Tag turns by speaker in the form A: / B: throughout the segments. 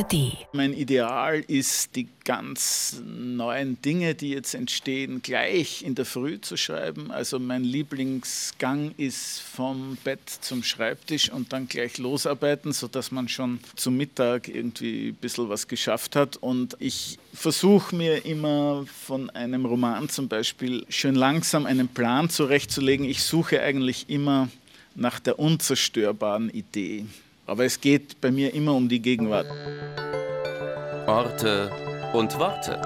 A: ARD.
B: Mein Ideal ist, die ganz neuen Dinge, die jetzt entstehen, gleich in der Früh zu schreiben. Also mein Lieblingsgang ist vom Bett zum Schreibtisch und dann gleich losarbeiten, sodass man schon zum Mittag irgendwie ein bisschen was geschafft hat. Und ich versuche mir immer von einem Roman zum Beispiel schön langsam einen Plan zurechtzulegen. Ich suche eigentlich immer nach der unzerstörbaren Idee. Aber es geht bei mir immer um die Gegenwart.
C: Orte und Worte.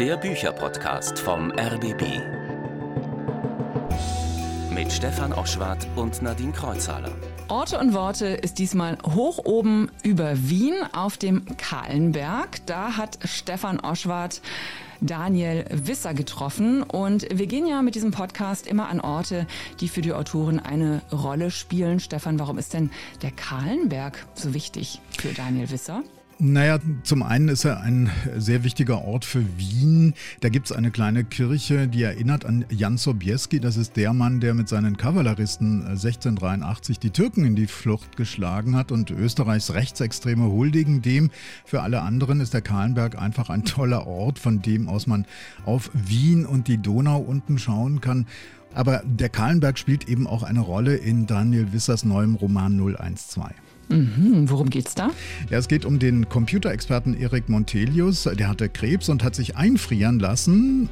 C: Der Bücherpodcast vom RBB. Mit Stefan Oschwart und Nadine Kreuzhaler.
D: Orte und Worte ist diesmal hoch oben über Wien auf dem Kahlenberg. Da hat Stefan Oschwart Daniel Wisser getroffen. Und wir gehen ja mit diesem Podcast immer an Orte, die für die Autoren eine Rolle spielen. Stefan, warum ist denn der Kahlenberg so wichtig für Daniel Wisser?
E: Naja, zum einen ist er ein sehr wichtiger Ort für Wien. Da gibt es eine kleine Kirche, die erinnert an Jan Sobieski. Das ist der Mann, der mit seinen Kavalleristen 1683 die Türken in die Flucht geschlagen hat und Österreichs Rechtsextreme huldigen dem. Für alle anderen ist der Kahlenberg einfach ein toller Ort, von dem aus man auf Wien und die Donau unten schauen kann. Aber der Kahlenberg spielt eben auch eine Rolle in Daniel Wissers neuem Roman 012.
D: Mhm, worum geht's da?
E: Ja, es geht um den Computerexperten Erik Montelius. Der hatte Krebs und hat sich einfrieren lassen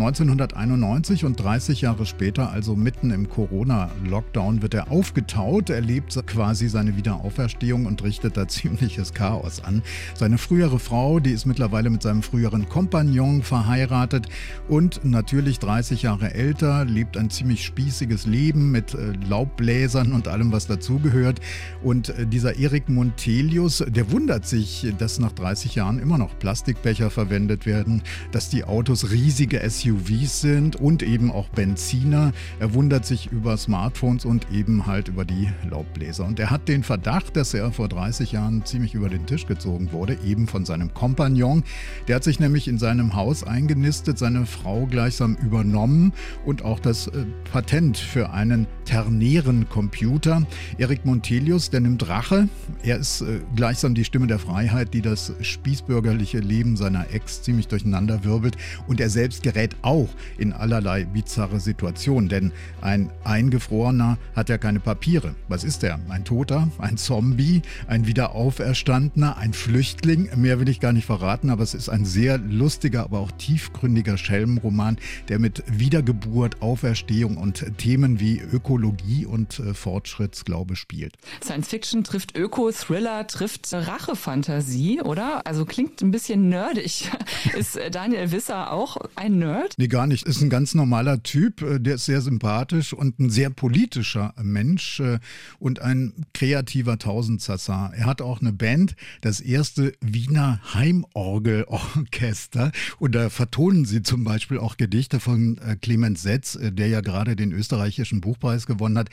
E: 1991 und 30 Jahre später, also mitten im Corona-Lockdown, wird er aufgetaut, erlebt quasi seine Wiederauferstehung und richtet da ziemliches Chaos an. Seine frühere Frau, die ist mittlerweile mit seinem früheren Kompagnon verheiratet und natürlich 30 Jahre älter, lebt ein ziemlich spießiges Leben mit äh, Laubbläsern und allem, was dazugehört. Und äh, dieser Erik Montelius, der wundert sich, dass nach 30 Jahren immer noch Plastikbecher verwendet werden, dass die Autos riesige SUVs SUVs sind und eben auch Benziner. Er wundert sich über Smartphones und eben halt über die Laubbläser. Und er hat den Verdacht, dass er vor 30 Jahren ziemlich über den Tisch gezogen wurde, eben von seinem Kompagnon. Der hat sich nämlich in seinem Haus eingenistet, seine Frau gleichsam übernommen und auch das äh, Patent für einen ternären Computer. Erik Montelius, der nimmt Rache. Er ist äh, gleichsam die Stimme der Freiheit, die das spießbürgerliche Leben seiner Ex ziemlich durcheinander wirbelt. Und er selbst gerät auch in allerlei bizarre Situationen, denn ein Eingefrorener hat ja keine Papiere. Was ist er? Ein Toter, ein Zombie, ein Wiederauferstandener, ein Flüchtling? Mehr will ich gar nicht verraten, aber es ist ein sehr lustiger, aber auch tiefgründiger Schelmenroman, der mit Wiedergeburt, Auferstehung und Themen wie Ökologie und äh, Fortschrittsglaube spielt.
D: Science Fiction trifft Öko, Thriller trifft Rachefantasie, oder? Also klingt ein bisschen nerdig. ist Daniel Wisser auch ein Nerd?
E: Nee, gar nicht. Ist ein ganz normaler Typ, äh, der ist sehr sympathisch und ein sehr politischer Mensch äh, und ein kreativer Tausendsassa. Er hat auch eine Band, das erste Wiener Heimorgelorchester. Und da vertonen sie zum Beispiel auch Gedichte von äh, Clemens Setz, der ja gerade den österreichischen Buchpreis gewonnen hat.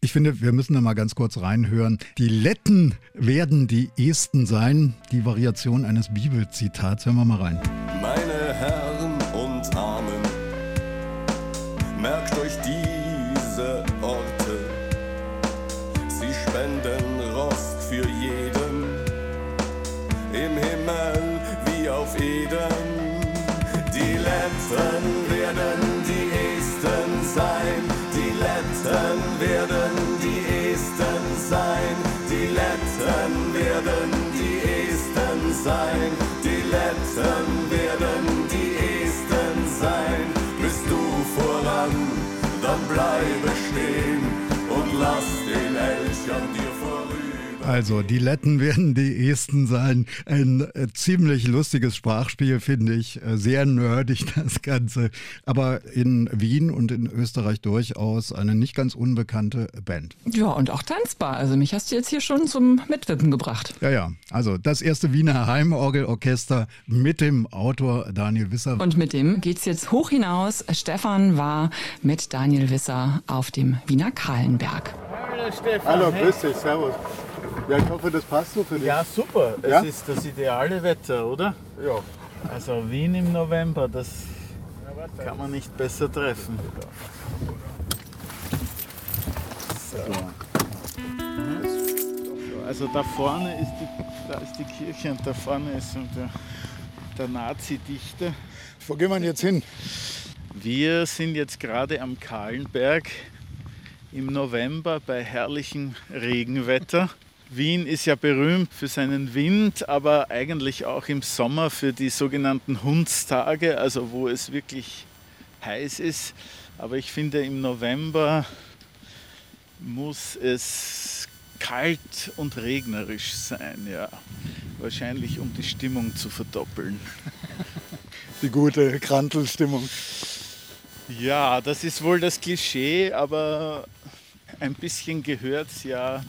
E: Ich finde, wir müssen da mal ganz kurz reinhören. Die Letten werden die Esten sein. Die Variation eines Bibelzitats. Hören wir mal rein.
F: Meine Esten
E: Also, die Letten werden die Esten sein. Ein äh, ziemlich lustiges Sprachspiel, finde ich. Äh, sehr nerdig das Ganze. Aber in Wien und in Österreich durchaus eine nicht ganz unbekannte Band.
D: Ja, und auch tanzbar. Also mich hast du jetzt hier schon zum Mitwippen gebracht.
E: Ja, ja. Also, das erste Wiener Heimorgelorchester mit dem Autor Daniel Wisser.
D: Und mit dem geht's jetzt hoch hinaus. Stefan war mit Daniel Wisser auf dem Wiener Kahlenberg.
B: Hallo Stefan.
G: Hallo, grüß dich, servus. Ja, ich hoffe, das passt so für dich.
B: Ja, super.
G: Ja?
B: Es ist das ideale Wetter, oder?
G: Ja.
B: Also Wien im November, das kann man nicht besser treffen. So. Also da vorne ist die Da ist die Kirche und da vorne ist der, der Nazi-Dichter.
E: Wo gehen wir jetzt hin?
B: Wir sind jetzt gerade am Kahlenberg im November bei herrlichem Regenwetter. Wien ist ja berühmt für seinen Wind, aber eigentlich auch im Sommer für die sogenannten Hundstage, also wo es wirklich heiß ist. Aber ich finde, im November muss es kalt und regnerisch sein, ja. Wahrscheinlich um die Stimmung zu verdoppeln.
E: Die gute Krantelstimmung.
B: Ja, das ist wohl das Klischee, aber ein bisschen gehört es ja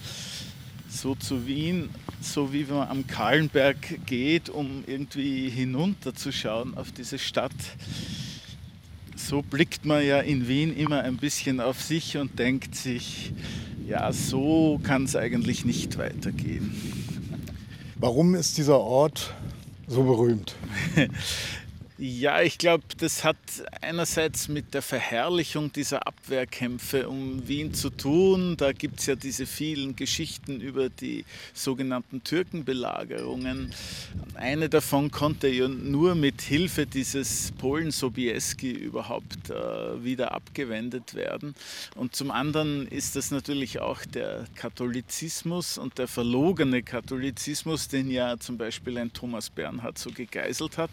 B: so zu Wien, so wie man am Kahlenberg geht, um irgendwie hinunterzuschauen auf diese Stadt. So blickt man ja in Wien immer ein bisschen auf sich und denkt sich, ja, so kann es eigentlich nicht weitergehen.
E: Warum ist dieser Ort so berühmt?
B: Ja, ich glaube, das hat einerseits mit der Verherrlichung dieser Abwehrkämpfe um Wien zu tun. Da gibt es ja diese vielen Geschichten über die sogenannten Türkenbelagerungen. Eine davon konnte ja nur mit Hilfe dieses Polen Sobieski überhaupt äh, wieder abgewendet werden. Und zum anderen ist das natürlich auch der Katholizismus und der verlogene Katholizismus, den ja zum Beispiel ein Thomas Bernhard so gegeißelt hat.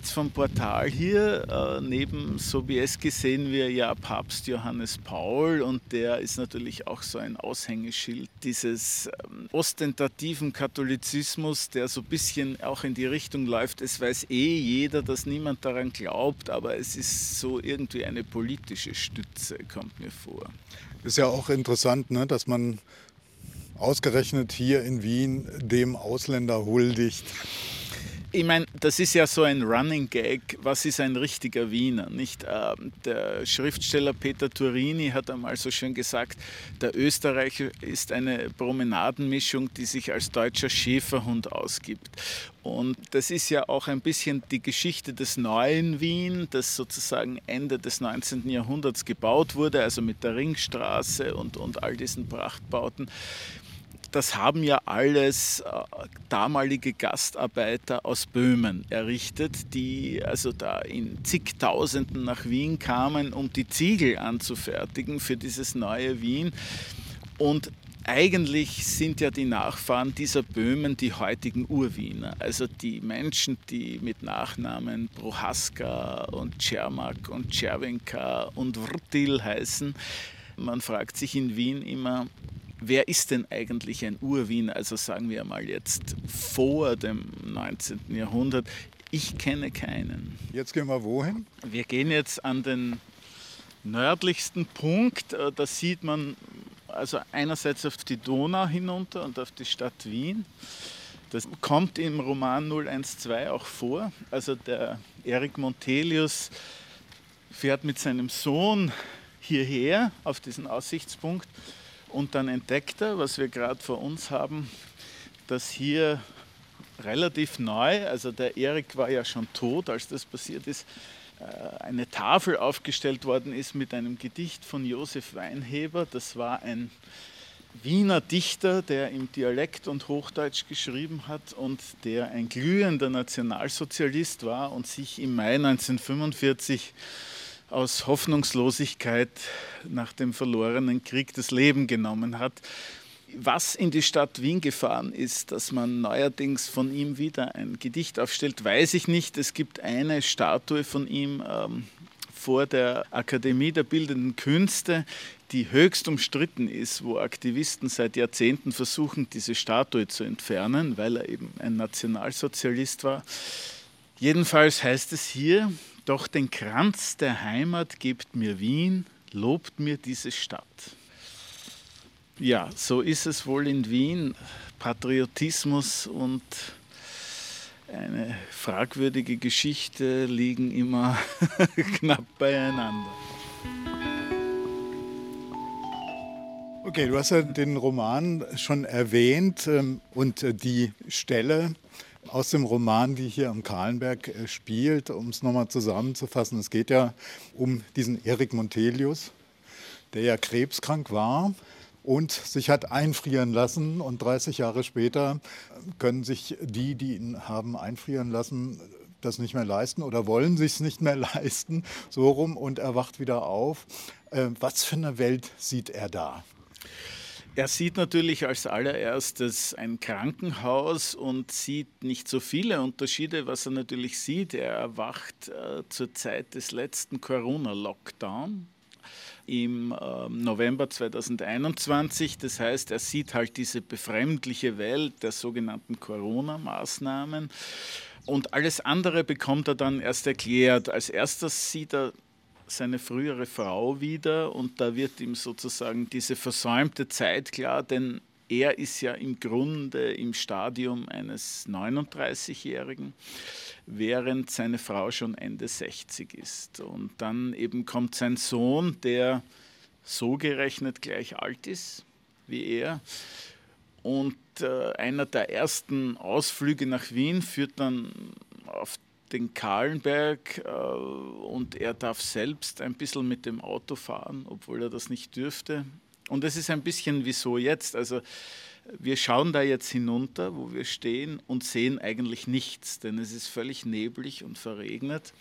B: Rechts vom Portal hier, äh, neben Sobieski, sehen wir ja Papst Johannes Paul und der ist natürlich auch so ein Aushängeschild dieses ähm, ostentativen Katholizismus, der so ein bisschen auch in die Richtung läuft. Es weiß eh jeder, dass niemand daran glaubt, aber es ist so irgendwie eine politische Stütze, kommt mir vor.
E: Ist ja auch interessant, ne, dass man ausgerechnet hier in Wien dem Ausländer huldigt.
B: Ich meine, das ist ja so ein Running Gag. Was ist ein richtiger Wiener? Nicht? Ähm, der Schriftsteller Peter Turini hat einmal so schön gesagt, der Österreicher ist eine Promenadenmischung, die sich als deutscher Schäferhund ausgibt. Und das ist ja auch ein bisschen die Geschichte des neuen Wien, das sozusagen Ende des 19. Jahrhunderts gebaut wurde, also mit der Ringstraße und, und all diesen Prachtbauten das haben ja alles äh, damalige Gastarbeiter aus Böhmen errichtet, die also da in zigtausenden nach Wien kamen, um die Ziegel anzufertigen für dieses neue Wien. Und eigentlich sind ja die Nachfahren dieser Böhmen die heutigen Urwiener, also die Menschen, die mit Nachnamen Prohaska und Czermak und Czerwenka und Vrtil heißen. Man fragt sich in Wien immer, wer ist denn eigentlich ein Urwien, also sagen wir mal jetzt vor dem 19. Jahrhundert? Ich kenne keinen.
E: Jetzt gehen wir wohin?
B: Wir gehen jetzt an den nördlichsten Punkt. Äh, da sieht man also einerseits auf die Donau hinunter und auf die Stadt Wien. Das kommt im Roman 012 auch vor. Also der Erik Montelius fährt mit seinem Sohn hierher auf diesen Aussichtspunkt und dann entdeckt er, was wir gerade vor uns haben, dass hier relativ neu, also der Erik war ja schon tot, als das passiert ist, äh, eine Tafel aufgestellt worden ist mit einem Gedicht von Josef Weinheber. Das war ein Wiener Dichter, der im Dialekt und Hochdeutsch geschrieben hat und der ein glühender Nationalsozialist war und sich im Mai 1945 aus Hoffnungslosigkeit nach dem verlorenen Krieg das Leben genommen hat. Was in die Stadt Wien gefahren ist, dass man neuerdings von ihm wieder ein Gedicht aufstellt, weiß ich nicht. Es gibt eine Statue von ihm ähm, vor der Akademie der Bildenden Künste, die höchst umstritten ist, wo Aktivisten seit Jahrzehnten versuchen, diese Statue zu entfernen, weil er eben ein Nationalsozialist war. Jedenfalls heißt es hier, doch den Kranz der Heimat gibt mir Wien, lobt mir diese Stadt. Ja, so ist es wohl in Wien. Patriotismus und eine fragwürdige Geschichte liegen immer knapp beieinander.
E: Okay, du hast ja den Roman schon erwähnt ähm, und äh, die Stelle, aus dem Roman, die hier am Kahlenberg äh, spielt, um es nochmal zusammenzufassen. Es geht ja um diesen Erik Montelius, der ja krebskrank war und sich hat einfrieren lassen. Und 30 Jahre später können sich die, die ihn haben einfrieren lassen, das nicht mehr leisten oder wollen sich es nicht mehr leisten, so rum und er wacht wieder auf. Äh, was für eine Welt sieht er da?
B: Er sieht natürlich als allererstes ein Krankenhaus und sieht nicht so viele Unterschiede. Was er natürlich sieht, er erwacht äh, zur Zeit des letzten Corona-Lockdown im äh, November 2021. Das heißt, er sieht halt diese befremdliche Welt der sogenannten Corona-Maßnahmen. Und alles andere bekommt er dann erst erklärt. Als erstes sieht er seine frühere Frau wieder und da wird ihm sozusagen diese versäumte Zeit klar, denn er ist ja im Grunde im Stadium eines 39-Jährigen, während seine Frau schon Ende 60 ist. Und dann eben kommt sein Sohn, der so gerechnet gleich alt ist wie er. Und äh, einer der ersten Ausflüge nach Wien führt dann auf den Kahlenberg äh, und er darf selbst ein bisschen mit dem Auto fahren, obwohl er das nicht dürfte. Und es ist ein bisschen wie so jetzt. Also wir schauen da jetzt hinunter, wo wir stehen und sehen eigentlich nichts, denn es ist völlig neblig und verregnet.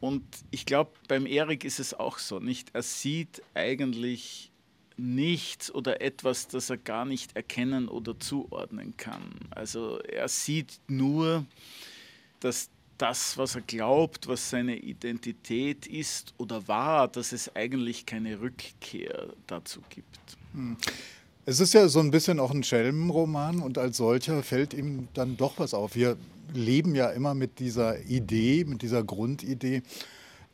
B: Und ich glaube, beim Erik ist es auch so, nicht? Er sieht eigentlich nichts oder etwas, das er gar nicht erkennen oder zuordnen kann. Also er sieht nur, dass das, was er glaubt, was seine Identität ist oder war, dass es eigentlich keine Rückkehr dazu gibt. Hm.
E: Es ist ja so ein bisschen auch ein Schelmenroman und als solcher fällt ihm dann doch was auf. Wir leben ja immer mit dieser Idee, mit dieser Grundidee.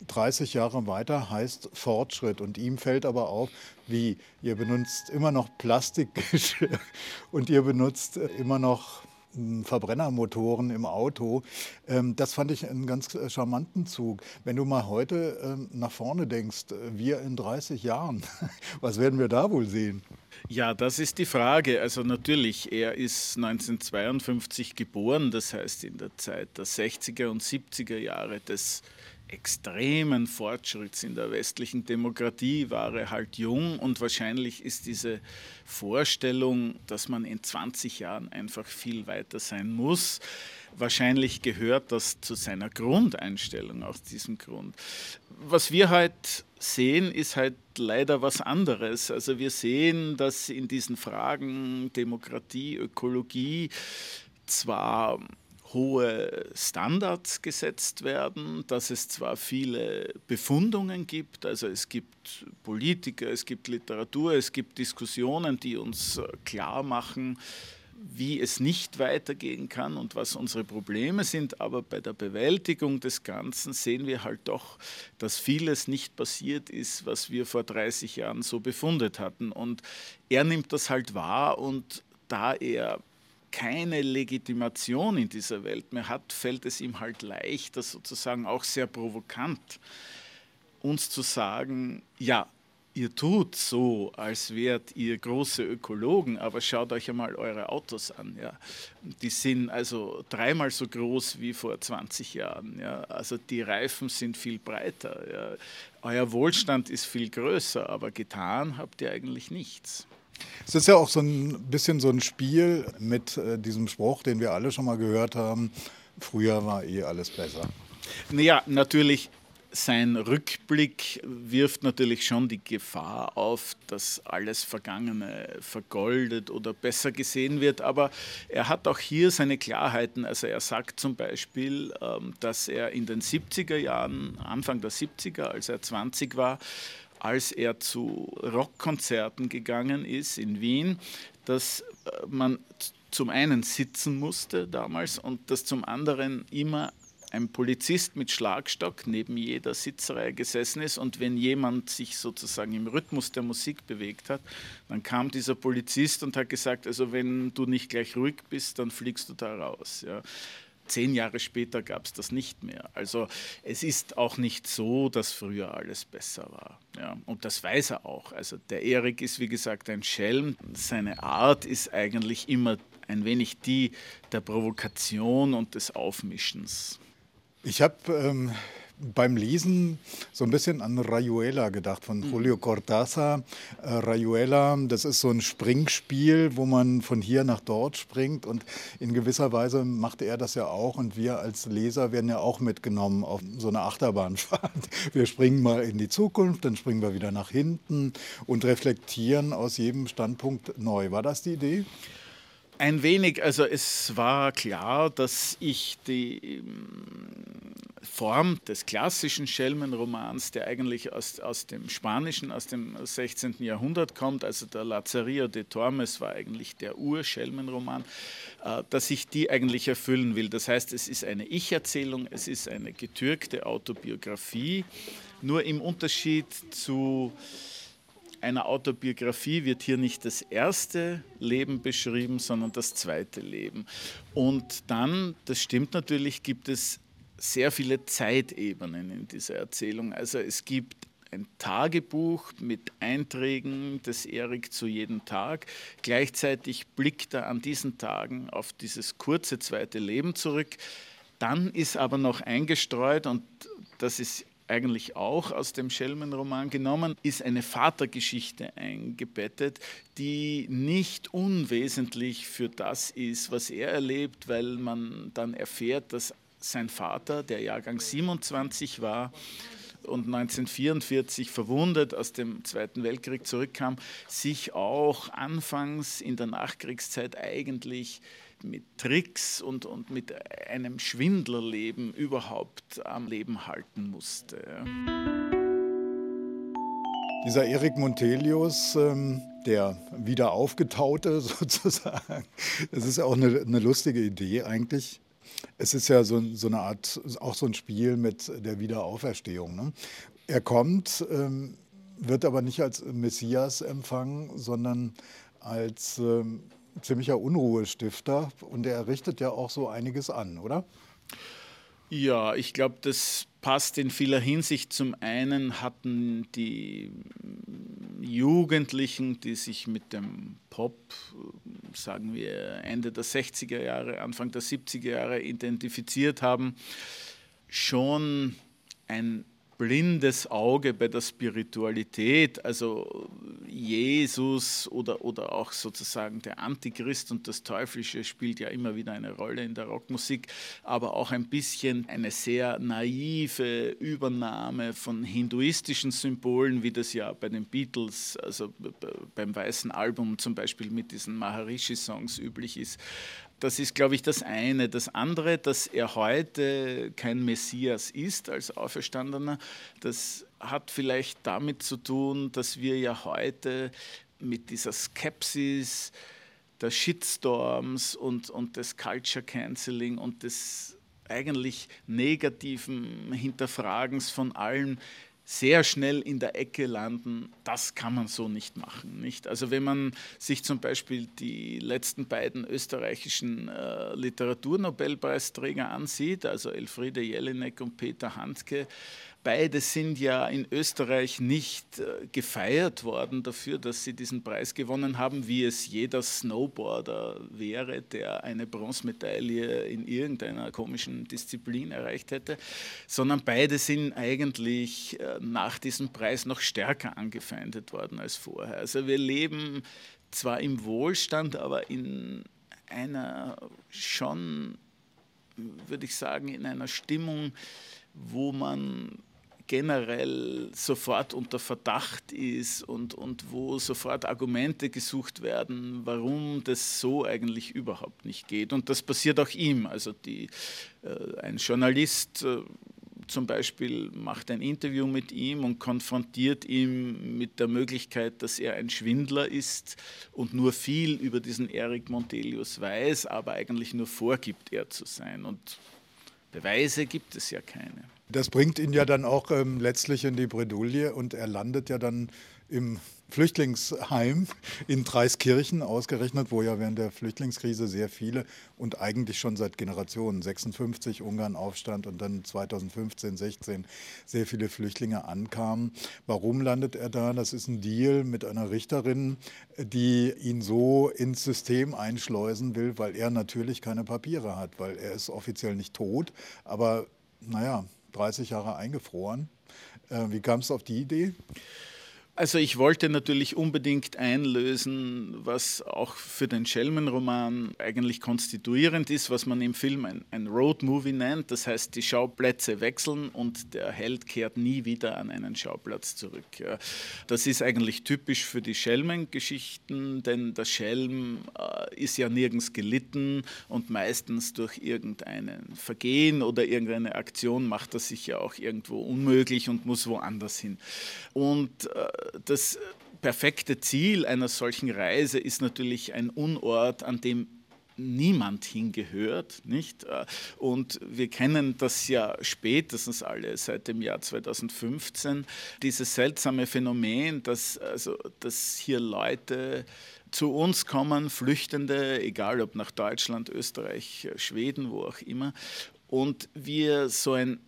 E: 30 Jahre weiter heißt Fortschritt und ihm fällt aber auf, wie ihr benutzt immer noch Plastikgeschirr und ihr benutzt immer noch Verbrennermotoren im Auto. Ähm, das fand ich einen ganz äh, charmanten Zug. Wenn du mal heute ähm, nach vorne denkst, äh, wir in 30 Jahren, was werden wir da wohl sehen?
B: Ja, das ist die Frage. Also natürlich, er ist 1952 geboren, das heißt in der Zeit der 60er und 70er Jahre des extremen Fortschritts in der westlichen Demokratie war er halt jung und wahrscheinlich ist diese Vorstellung, dass man in 20 Jahren einfach viel weiter sein muss, wahrscheinlich gehört das zu seiner Grundeinstellung aus diesem Grund. Was wir halt sehen, ist halt leider was anderes. Also wir sehen, dass in diesen Fragen Demokratie, Ökologie zwar hohe Standards gesetzt werden, dass es zwar viele Befundungen gibt, also es gibt Politiker, es gibt Literatur, es gibt Diskussionen, die uns klar machen, wie es nicht weitergehen kann und was unsere Probleme sind, aber bei der Bewältigung des Ganzen sehen wir halt doch, dass vieles nicht passiert ist, was wir vor 30 Jahren so befundet hatten. Und er nimmt das halt wahr und da er keine Legitimation in dieser Welt mehr hat, fällt es ihm halt leicht, das sozusagen auch sehr provokant, uns zu sagen, ja, ihr tut so, als wärt ihr große Ökologen, aber schaut euch einmal eure Autos an. Ja. Die sind also dreimal so groß wie vor 20 Jahren. Ja. Also die Reifen sind viel breiter. Ja. Euer Wohlstand ist viel größer, aber getan habt ihr eigentlich nichts.
E: Es ist ja auch so ein bisschen so ein Spiel mit äh, diesem Spruch, den wir alle schon mal gehört haben. Früher war eh alles besser.
B: Naja, natürlich, sein Rückblick wirft natürlich schon die Gefahr auf, dass alles Vergangene vergoldet oder besser gesehen wird. Aber er hat auch hier seine Klarheiten. Also er sagt zum Beispiel, ähm, dass er in den 70er Jahren, Anfang der 70er, als er 20 war, als er zu Rockkonzerten gegangen ist in Wien, dass äh, man zum einen sitzen musste damals und dass zum anderen immer ein Polizist mit Schlagstock neben jeder Sitzreihe gesessen ist und wenn jemand sich sozusagen im Rhythmus der Musik bewegt hat, dann kam dieser Polizist und hat gesagt, also wenn du nicht gleich ruhig bist, dann fliegst du da raus. Ja. Zehn Jahre später gab es das nicht mehr. Also es ist auch nicht so, dass früher alles besser war. Ja, und das weiß er auch. Also der Erik ist wie gesagt ein Schelm. Seine Art ist eigentlich immer ein wenig die der Provokation und des Aufmischens.
E: Ich habe ähm, beim Lesen so ein bisschen an Rayuela gedacht von mhm. Julio Cortázar. Äh, Rayuela, das ist so ein Springspiel, wo man von hier nach dort springt und in gewisser Weise machte er das ja auch und wir als Leser werden ja auch mitgenommen auf so eine Achterbahnfahrt. Wir springen mal in die Zukunft, dann springen wir wieder nach hinten und reflektieren aus jedem Standpunkt neu. War das die Idee?
B: Ein wenig, also es war klar, dass ich die Form des klassischen Schelmenromans, der eigentlich aus, aus dem Spanischen, aus dem 16. Jahrhundert kommt, also der Lazarillo de Tormes war eigentlich der Ur-Schelmenroman, äh, dass ich die eigentlich erfüllen will. Das heißt, es ist eine Ich-Erzählung, es ist eine getürkte Autobiografie, nur im Unterschied zu einer Autobiografie wird hier nicht das erste Leben beschrieben, sondern das zweite Leben. Und dann, das stimmt natürlich, gibt es sehr viele Zeitebenen in dieser Erzählung. Also es gibt ein Tagebuch mit Einträgen des Erik zu jedem Tag. Gleichzeitig blickt er an diesen Tagen auf dieses kurze zweite Leben zurück. Dann ist aber noch eingestreut, und das ist eigentlich auch aus dem Schelmenroman genommen, ist eine Vatergeschichte eingebettet, die nicht unwesentlich für das ist, was er erlebt, weil man dann erfährt, dass sein Vater, der Jahrgang 27 war und 1944 verwundet aus dem Zweiten Weltkrieg zurückkam, sich auch anfangs in der Nachkriegszeit eigentlich mit Tricks und, und mit einem Schwindlerleben überhaupt am Leben halten musste.
E: Dieser Erik Montelius, ähm, der wieder aufgetaute sozusagen, das ist ja auch eine, eine lustige Idee eigentlich. Es ist ja so, so, eine Art, auch so ein Spiel mit der Wiederauferstehung. Ne? Er kommt, ähm, wird aber nicht als Messias empfangen, sondern als ähm, ziemlicher Unruhestifter. Und er richtet ja auch so einiges an, oder?
B: Ja, ich glaube, das passt in vieler Hinsicht. Zum einen hatten die Jugendlichen, die sich mit dem Pop, sagen wir Ende der 60er Jahre, Anfang der 70er Jahre identifiziert haben, schon ein blindes Auge bei der Spiritualität, also Jesus oder, oder auch sozusagen der Antichrist und das Teuflische spielt ja immer wieder eine Rolle in der Rockmusik, aber auch ein bisschen eine sehr naive Übernahme von hinduistischen Symbolen, wie das ja bei den Beatles, also beim Weißen Album zum Beispiel mit diesen Maharishi-Songs üblich ist. Das ist, glaube ich, das eine. Das andere, dass er heute kein Messias ist als Auferstandener, das hat vielleicht damit zu tun, dass wir ja heute mit dieser Skepsis, der Shitstorms und, und des Culture Canceling und des eigentlich negativen Hinterfragens von allem sehr schnell in der Ecke landen, das kann man so nicht machen. Nicht? Also wenn man sich zum Beispiel die letzten beiden österreichischen äh, Literaturnobelpreisträger ansieht, also Elfriede Jelinek und Peter Handke, Beide sind ja in Österreich nicht äh, gefeiert worden dafür, dass sie diesen Preis gewonnen haben, wie es jeder Snowboarder wäre, der eine Bronzemedaille in irgendeiner komischen Disziplin erreicht hätte, sondern beide sind eigentlich äh, nach diesem Preis noch stärker angefeindet worden als vorher. Also wir leben zwar im Wohlstand, aber in einer schon, würde ich sagen, in einer Stimmung, wo man generell sofort unter Verdacht ist und, und wo sofort Argumente gesucht werden, warum das so eigentlich überhaupt nicht geht. Und das passiert auch ihm. Also die, äh, ein Journalist äh, zum Beispiel macht ein Interview mit ihm und konfrontiert ihn mit der Möglichkeit, dass er ein Schwindler ist und nur viel über diesen Eric Montelius weiß, aber eigentlich nur vorgibt, er zu sein. Und Beweise gibt es ja keine.
E: Das bringt ihn ja dann auch ähm, letztlich in die Bredouille und er landet ja dann im Flüchtlingsheim in Dreiskirchen ausgerechnet, wo ja während der Flüchtlingskrise sehr viele und eigentlich schon seit Generationen, 56 Ungarn Aufstand und dann 2015, 16 sehr viele Flüchtlinge ankamen. Warum landet er da? Das ist ein Deal mit einer Richterin, die ihn so ins System einschleusen will, weil er natürlich keine Papiere hat, weil er ist offiziell nicht tot, aber naja, 30 Jahre eingefroren. Äh, wie kam es auf die Idee?
B: Also ich wollte natürlich unbedingt einlösen, was auch für den Schelmenroman eigentlich konstituierend ist, was man im Film ein, ein Road-Movie nennt. Das heißt, die Schauplätze wechseln und der Held kehrt nie wieder an einen Schauplatz zurück. Das ist eigentlich typisch für die Schelmengeschichten, denn der Schelm äh, ist ja nirgends gelitten und meistens durch irgendein Vergehen oder irgendeine Aktion macht er sich ja auch irgendwo unmöglich und muss woanders hin. Und äh, das perfekte Ziel einer solchen Reise ist natürlich ein Unort, an dem niemand hingehört, nicht? Und wir kennen das ja spätestens alle seit dem Jahr 2015, dieses seltsame Phänomen, dass, also, dass hier Leute zu uns kommen, Flüchtende, egal ob nach Deutschland, Österreich, Schweden, wo auch immer, und wir so ein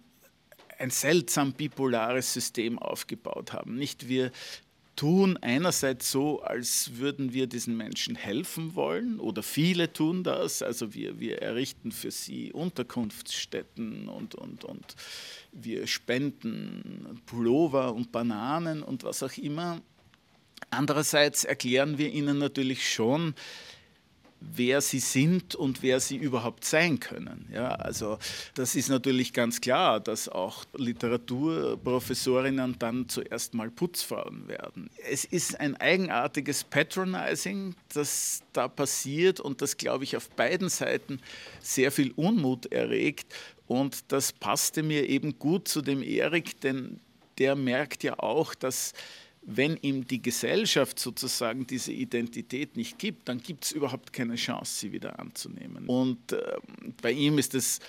B: ein seltsam bipolares System aufgebaut haben. Nicht wir tun einerseits so, als würden wir diesen Menschen helfen wollen oder viele tun das, also wir, wir errichten für sie Unterkunftsstätten und, und, und wir spenden Pullover und Bananen und was auch immer. Andererseits erklären wir ihnen natürlich schon, wer sie sind und wer sie überhaupt sein können. Ja, also das ist natürlich ganz klar, dass auch Literaturprofessorinnen dann zuerst mal Putzfrauen werden. Es ist ein eigenartiges Patronizing, das da passiert und das, glaube ich, auf beiden Seiten sehr viel Unmut erregt. Und das passte mir eben gut zu dem Erik, denn der merkt ja auch, dass wenn ihm die Gesellschaft sozusagen diese Identität nicht gibt, dann gibt es überhaupt keine Chance, sie wieder anzunehmen. Und äh, bei ihm ist es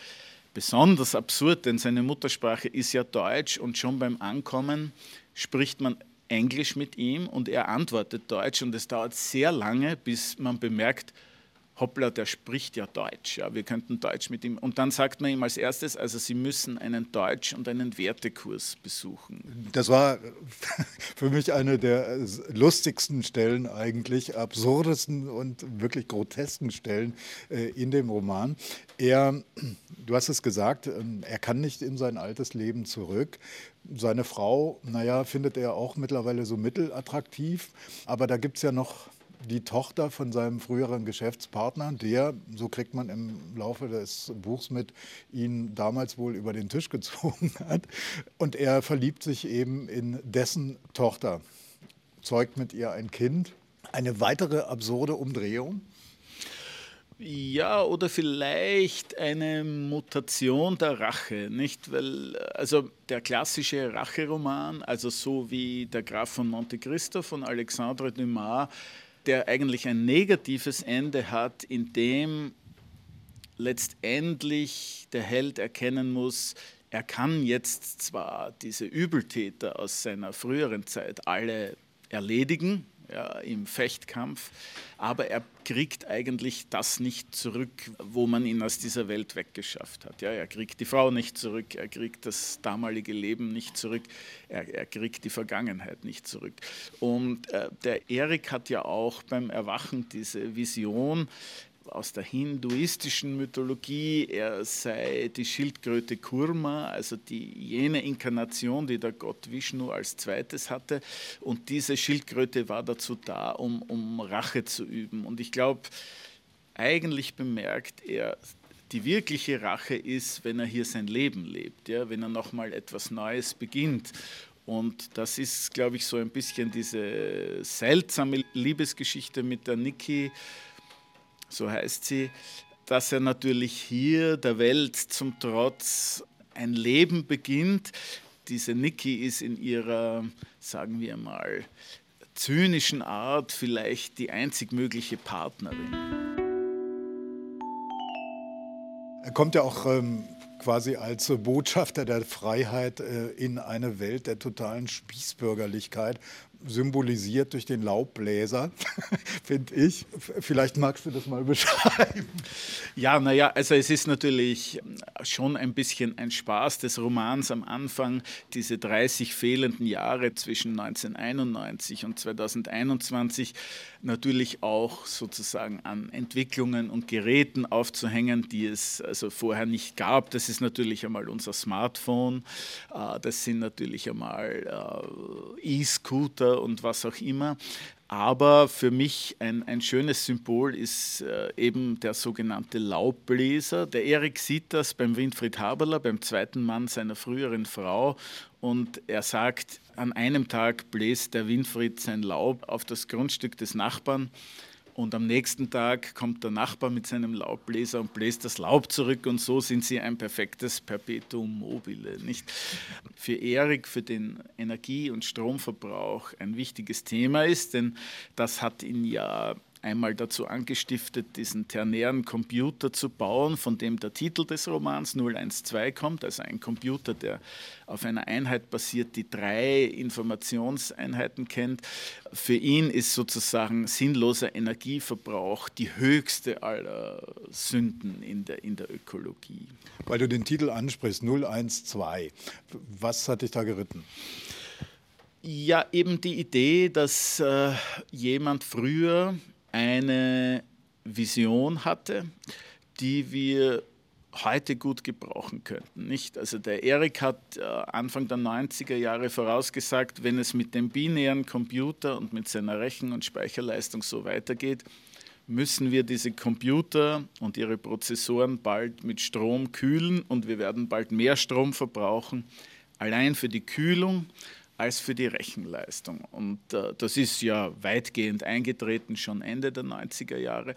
B: besonders absurd, denn seine Muttersprache ist ja Deutsch und schon beim Ankommen spricht man Englisch mit ihm und er antwortet Deutsch und es dauert sehr lange, bis man bemerkt, hoppla, der spricht ja Deutsch, ja, wir könnten Deutsch mit ihm. Und dann sagt man ihm als erstes, also Sie müssen einen Deutsch- und einen Wertekurs besuchen.
E: Das war für mich eine der lustigsten Stellen eigentlich, absurdesten und wirklich grotesken Stellen äh, in dem Roman. Er, du hast es gesagt, ähm, er kann nicht in sein altes Leben zurück. Seine Frau, naja, findet er auch mittlerweile so mittelattraktiv, aber da gibt es ja noch die Tochter von seinem früheren Geschäftspartner, der, so kriegt man im Laufe des Buchs mit, ihn damals wohl über den Tisch gezogen hat. Und er verliebt sich eben in dessen Tochter, zeugt mit ihr ein Kind. Eine weitere absurde Umdrehung.
B: Ja, oder vielleicht eine Mutation der Rache, nicht? Weil, also der klassische Racheroman, also so wie Der Graf von Monte Cristo von Alexandre Dumas, der eigentlich ein negatives Ende hat, in dem letztendlich der Held erkennen muss, er kann jetzt zwar diese Übeltäter aus seiner früheren Zeit alle erledigen, ja, im Fechtkampf, aber er kriegt eigentlich das nicht zurück, wo man ihn aus dieser Welt weggeschafft hat. Ja, er kriegt die Frau nicht zurück, er kriegt das damalige Leben nicht zurück, er, er kriegt die Vergangenheit nicht zurück. Und äh, der Erik hat ja auch beim Erwachen diese Vision, aus der hinduistischen Mythologie, er sei die Schildkröte Kurma, also die jene Inkarnation, die der Gott Vishnu als zweites hatte. Und diese Schildkröte war dazu da, um, um Rache zu üben. Und ich glaube, eigentlich bemerkt er, die wirkliche Rache ist, wenn er hier sein Leben lebt, ja, wenn er nochmal etwas Neues beginnt. Und das ist, glaube ich, so ein bisschen diese seltsame Liebesgeschichte mit der Niki, so heißt sie, dass er natürlich hier der Welt zum Trotz ein Leben beginnt. Diese Niki ist in ihrer, sagen wir mal, zynischen Art vielleicht die einzig mögliche Partnerin.
E: Er kommt ja auch ähm, quasi als Botschafter der Freiheit äh, in eine Welt der totalen Spießbürgerlichkeit. Symbolisiert durch den Laubbläser, finde ich. Vielleicht magst du das mal beschreiben.
B: Ja, naja, also es ist natürlich schon ein bisschen ein Spaß des Romans am Anfang, diese 30 fehlenden Jahre zwischen 1991 und 2021 natürlich auch sozusagen an Entwicklungen und Geräten aufzuhängen, die es also vorher nicht gab. Das ist natürlich einmal unser Smartphone, äh, das sind natürlich einmal äh, E-Scooter und was auch immer. Aber für mich ein, ein schönes Symbol ist äh, eben der sogenannte Laubbläser. Der Erik sieht das beim Winfried Haberler, beim zweiten Mann seiner früheren Frau. Und er sagt, an einem Tag bläst der Winfried sein Laub auf das Grundstück des Nachbarn. Und am nächsten Tag kommt der Nachbar mit seinem Laubbläser und bläst das Laub zurück und so sind sie ein perfektes Perpetuum mobile. Nicht? Für Erik, für den Energie- und Stromverbrauch ein wichtiges Thema ist, denn das hat ihn ja einmal dazu angestiftet, diesen ternären Computer zu bauen, von dem der Titel des Romans 012 kommt, also ein Computer, der auf einer Einheit basiert, die drei Informationseinheiten kennt. Für ihn ist sozusagen sinnloser Energieverbrauch die höchste aller Sünden in der, in der Ökologie.
E: Weil du den Titel ansprichst, 012. Was hat dich da geritten?
B: Ja, eben die Idee, dass äh, jemand früher eine Vision hatte, die wir heute gut gebrauchen könnten. Nicht? Also der Erik hat äh, Anfang der 90er Jahre vorausgesagt, wenn es mit dem binären Computer und mit seiner Rechen- und Speicherleistung so weitergeht, müssen wir diese Computer und ihre Prozessoren bald mit Strom kühlen und wir werden bald mehr Strom verbrauchen, allein für die Kühlung als für die Rechenleistung. Und äh, das ist ja weitgehend eingetreten, schon Ende der 90er Jahre.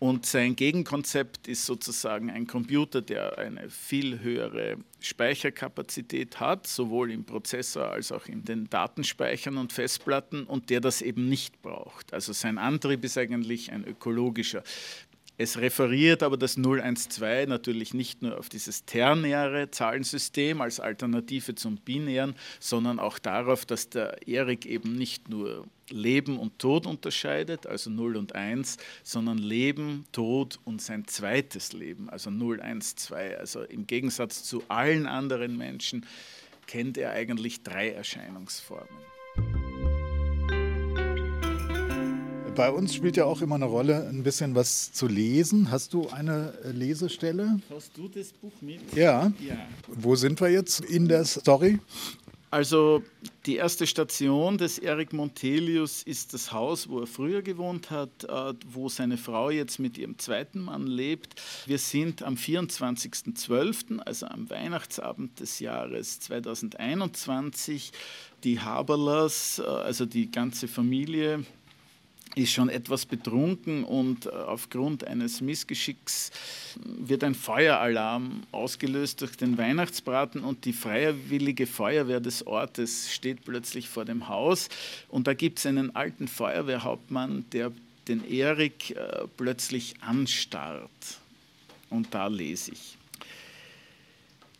B: Und sein Gegenkonzept ist sozusagen ein Computer, der eine viel höhere Speicherkapazität hat, sowohl im Prozessor als auch in den Datenspeichern und Festplatten, und der das eben nicht braucht. Also sein Antrieb ist eigentlich ein ökologischer. Es referiert aber das 012 natürlich nicht nur auf dieses ternäre Zahlensystem als Alternative zum binären, sondern auch darauf, dass der Erik eben nicht nur Leben und Tod unterscheidet, also 0 und 1, sondern Leben, Tod und sein zweites Leben, also 0, 1, 2. Also im Gegensatz zu allen anderen Menschen kennt er eigentlich drei Erscheinungsformen.
E: Bei uns spielt ja auch immer eine Rolle, ein bisschen was zu lesen. Hast du eine äh, Lesestelle?
B: Hast du das Buch mit?
E: Ja. ja. Wo sind wir jetzt in der Story?
B: Also die erste Station des Eric Montelius ist das Haus, wo er früher gewohnt hat, äh, wo seine Frau jetzt mit ihrem zweiten Mann lebt. Wir sind am 24.12., also am Weihnachtsabend des Jahres 2021. Die Haberlers, äh, also die ganze Familie, ist schon etwas betrunken und äh, aufgrund eines Missgeschicks wird ein Feueralarm ausgelöst durch den Weihnachtsbraten und die freiwillige Feuerwehr des Ortes steht plötzlich vor dem Haus und da gibt es einen alten Feuerwehrhauptmann, der den Erik äh, plötzlich anstarrt. Und da lese ich.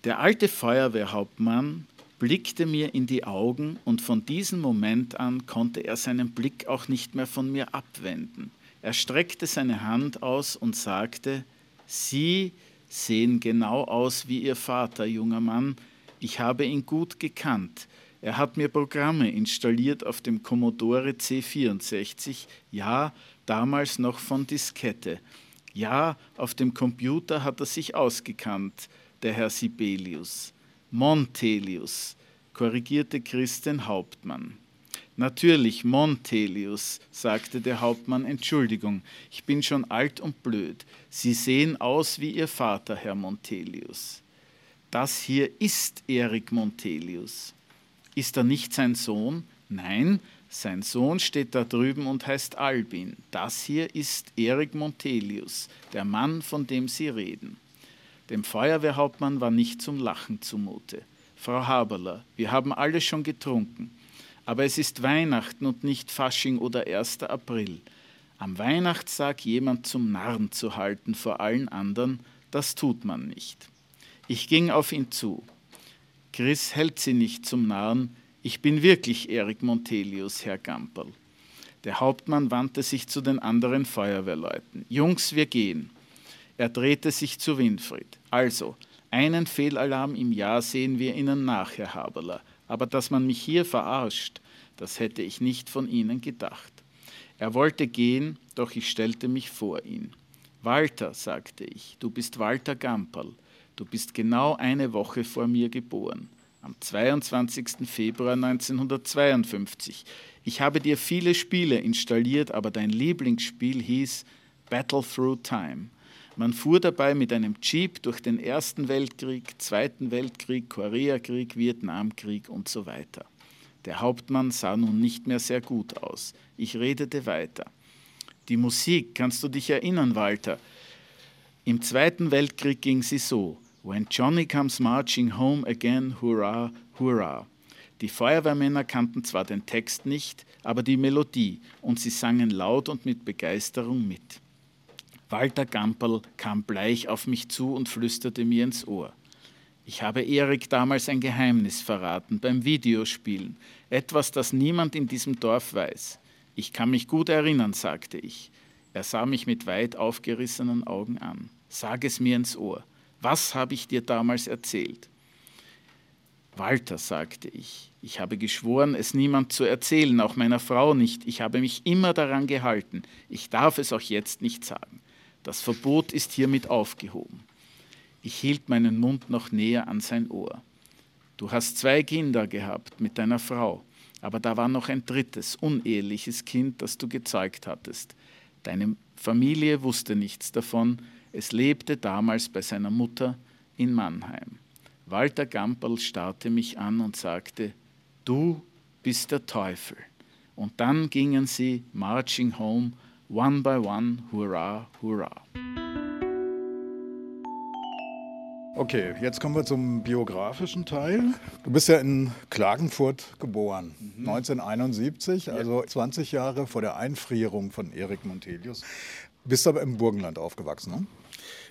B: Der alte Feuerwehrhauptmann blickte mir in die Augen und von diesem Moment an konnte er seinen Blick auch nicht mehr von mir abwenden. Er streckte seine Hand aus und sagte, Sie sehen genau aus wie Ihr Vater, junger Mann. Ich habe ihn gut gekannt. Er hat mir Programme installiert auf dem Commodore C64, ja, damals noch von Diskette. Ja, auf dem Computer hat er sich ausgekannt, der Herr Sibelius. Montelius, korrigierte Christen Hauptmann. Natürlich, Montelius, sagte der Hauptmann, Entschuldigung, ich bin schon alt und blöd. Sie sehen aus wie Ihr Vater, Herr Montelius. Das hier ist Erik Montelius. Ist er nicht sein Sohn? Nein, sein Sohn steht da drüben und heißt Albin. Das hier ist Erik Montelius, der Mann, von dem Sie reden. Dem Feuerwehrhauptmann war nicht zum Lachen zumute. Frau Haberler, wir haben alle schon getrunken. Aber es ist Weihnachten und nicht Fasching oder 1. April. Am Weihnachtstag jemand zum Narren zu halten vor allen anderen, das tut man nicht. Ich ging auf ihn zu. Chris hält sie nicht zum Narren, Ich bin wirklich Erik Montelius, Herr Gamperl. Der Hauptmann wandte sich zu den anderen Feuerwehrleuten. Jungs, wir gehen. Er drehte sich zu Winfried. Also, einen Fehlalarm im Jahr sehen wir Ihnen nach, Herr Haberler. Aber dass man mich hier verarscht, das hätte ich nicht von Ihnen gedacht. Er wollte gehen, doch ich stellte mich vor ihn. Walter, sagte ich, du bist Walter Gamperl. Du bist genau eine Woche vor mir geboren, am 22. Februar 1952. Ich habe dir viele Spiele installiert, aber dein Lieblingsspiel hieß Battle Through Time. Man fuhr dabei mit einem Jeep durch den Ersten Weltkrieg, Zweiten Weltkrieg, Koreakrieg, Vietnamkrieg und so weiter. Der Hauptmann sah nun nicht mehr sehr gut aus. Ich redete weiter. Die Musik, kannst du dich erinnern, Walter? Im Zweiten Weltkrieg ging sie so: When Johnny comes marching home again, hurrah, hurrah. Die Feuerwehrmänner kannten zwar den Text nicht, aber die Melodie und sie sangen laut und mit Begeisterung mit. Walter Gamperl kam bleich auf mich zu und flüsterte mir ins Ohr. Ich habe Erik damals ein Geheimnis verraten beim Videospielen, etwas, das niemand in diesem Dorf weiß. Ich kann mich gut erinnern, sagte ich. Er sah mich mit weit aufgerissenen Augen an. Sag es mir ins Ohr. Was habe ich dir damals erzählt? Walter, sagte ich, ich habe geschworen, es niemand zu erzählen, auch meiner Frau nicht. Ich habe mich immer daran gehalten. Ich darf es auch jetzt nicht sagen. Das Verbot ist hiermit aufgehoben. Ich hielt meinen Mund noch näher an sein Ohr. Du hast zwei Kinder gehabt mit deiner Frau, aber da war noch ein drittes, uneheliches Kind, das du gezeugt hattest. Deine Familie wusste nichts davon, es lebte damals bei seiner Mutter in Mannheim. Walter Gamperl starrte mich an und sagte, du bist der Teufel. Und dann gingen sie marching home One by one, hurra, hurra.
E: Okay, jetzt kommen wir zum biografischen Teil. Du bist ja in Klagenfurt geboren, mhm. 1971, also ja. 20 Jahre vor der Einfrierung von Erik Montelius. Bist aber im Burgenland aufgewachsen, ne?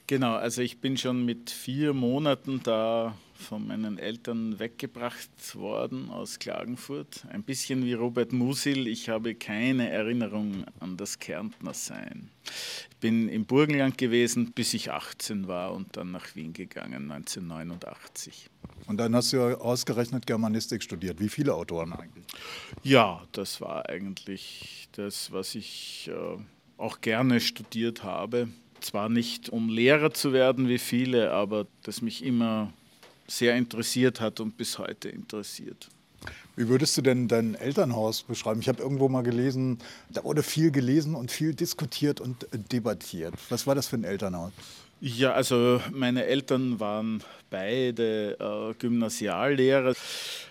B: Genau, also ich bin schon mit vier Monaten da von meinen Eltern weggebracht worden aus Klagenfurt. Ein bisschen wie Robert Musil, ich habe keine Erinnerung an das Kärntnersein. Ich bin im Burgenland gewesen, bis ich 18 war und dann nach Wien gegangen, 1989.
E: Und dann hast du ja ausgerechnet Germanistik studiert. Wie viele Autoren eigentlich?
B: Ja, das war eigentlich das, was ich äh, auch gerne studiert habe zwar nicht um Lehrer zu werden wie viele, aber das mich immer sehr interessiert hat und bis heute interessiert.
E: Wie würdest du denn dein Elternhaus beschreiben? Ich habe irgendwo mal gelesen, da wurde viel gelesen und viel diskutiert und debattiert. Was war das für ein Elternhaus?
B: Ja, also meine Eltern waren beide äh, Gymnasiallehrer.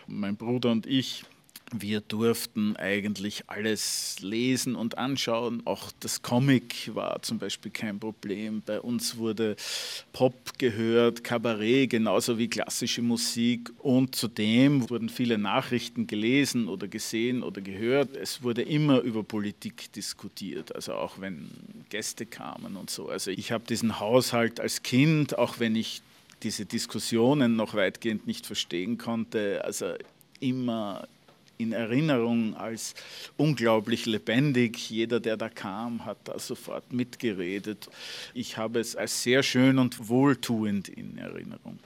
B: Mein Bruder und ich wir durften eigentlich alles lesen und anschauen. Auch das Comic war zum Beispiel kein Problem. Bei uns wurde Pop gehört, Kabarett genauso wie klassische Musik. Und zudem wurden viele Nachrichten gelesen oder gesehen oder gehört. Es wurde immer über Politik diskutiert, also auch wenn Gäste kamen und so. Also ich habe diesen Haushalt als Kind, auch wenn ich diese Diskussionen noch weitgehend nicht verstehen konnte, also immer in Erinnerung als unglaublich lebendig. Jeder, der da kam, hat da sofort mitgeredet. Ich habe es als sehr schön und wohltuend in Erinnerung.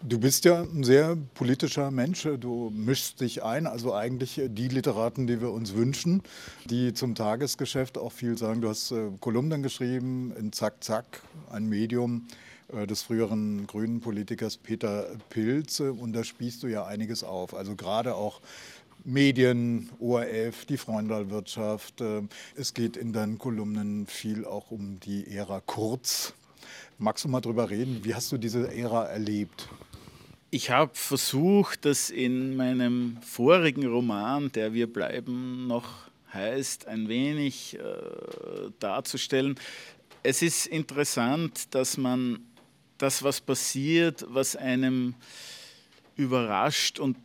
E: Du bist ja ein sehr politischer Mensch. Du mischst dich ein, also eigentlich die Literaten, die wir uns wünschen, die zum Tagesgeschäft auch viel sagen. Du hast äh, Kolumnen geschrieben in Zack Zack, ein Medium äh, des früheren grünen Politikers Peter Pilze und da spießt du ja einiges auf. Also gerade auch Medien, ORF, die Freundalwirtschaft. Äh, es geht in deinen Kolumnen viel auch um die Ära Kurz. Magst du mal drüber reden? Wie hast du diese Ära erlebt?
B: Ich habe versucht, das in meinem vorigen Roman, der Wir bleiben noch heißt, ein wenig äh, darzustellen. Es ist interessant, dass man das, was passiert, was einem überrascht und